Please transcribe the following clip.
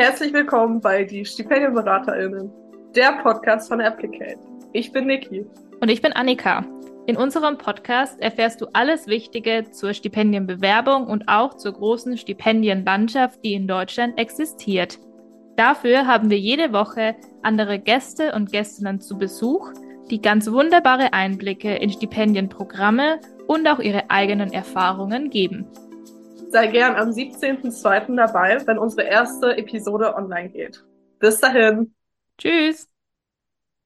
Herzlich willkommen bei die StipendienberaterInnen, der Podcast von Applicate. Ich bin Niki. Und ich bin Annika. In unserem Podcast erfährst du alles Wichtige zur Stipendienbewerbung und auch zur großen Stipendienlandschaft, die in Deutschland existiert. Dafür haben wir jede Woche andere Gäste und Gästinnen zu Besuch, die ganz wunderbare Einblicke in Stipendienprogramme und auch ihre eigenen Erfahrungen geben. Sei gern am 17.02. dabei, wenn unsere erste Episode online geht. Bis dahin. Tschüss.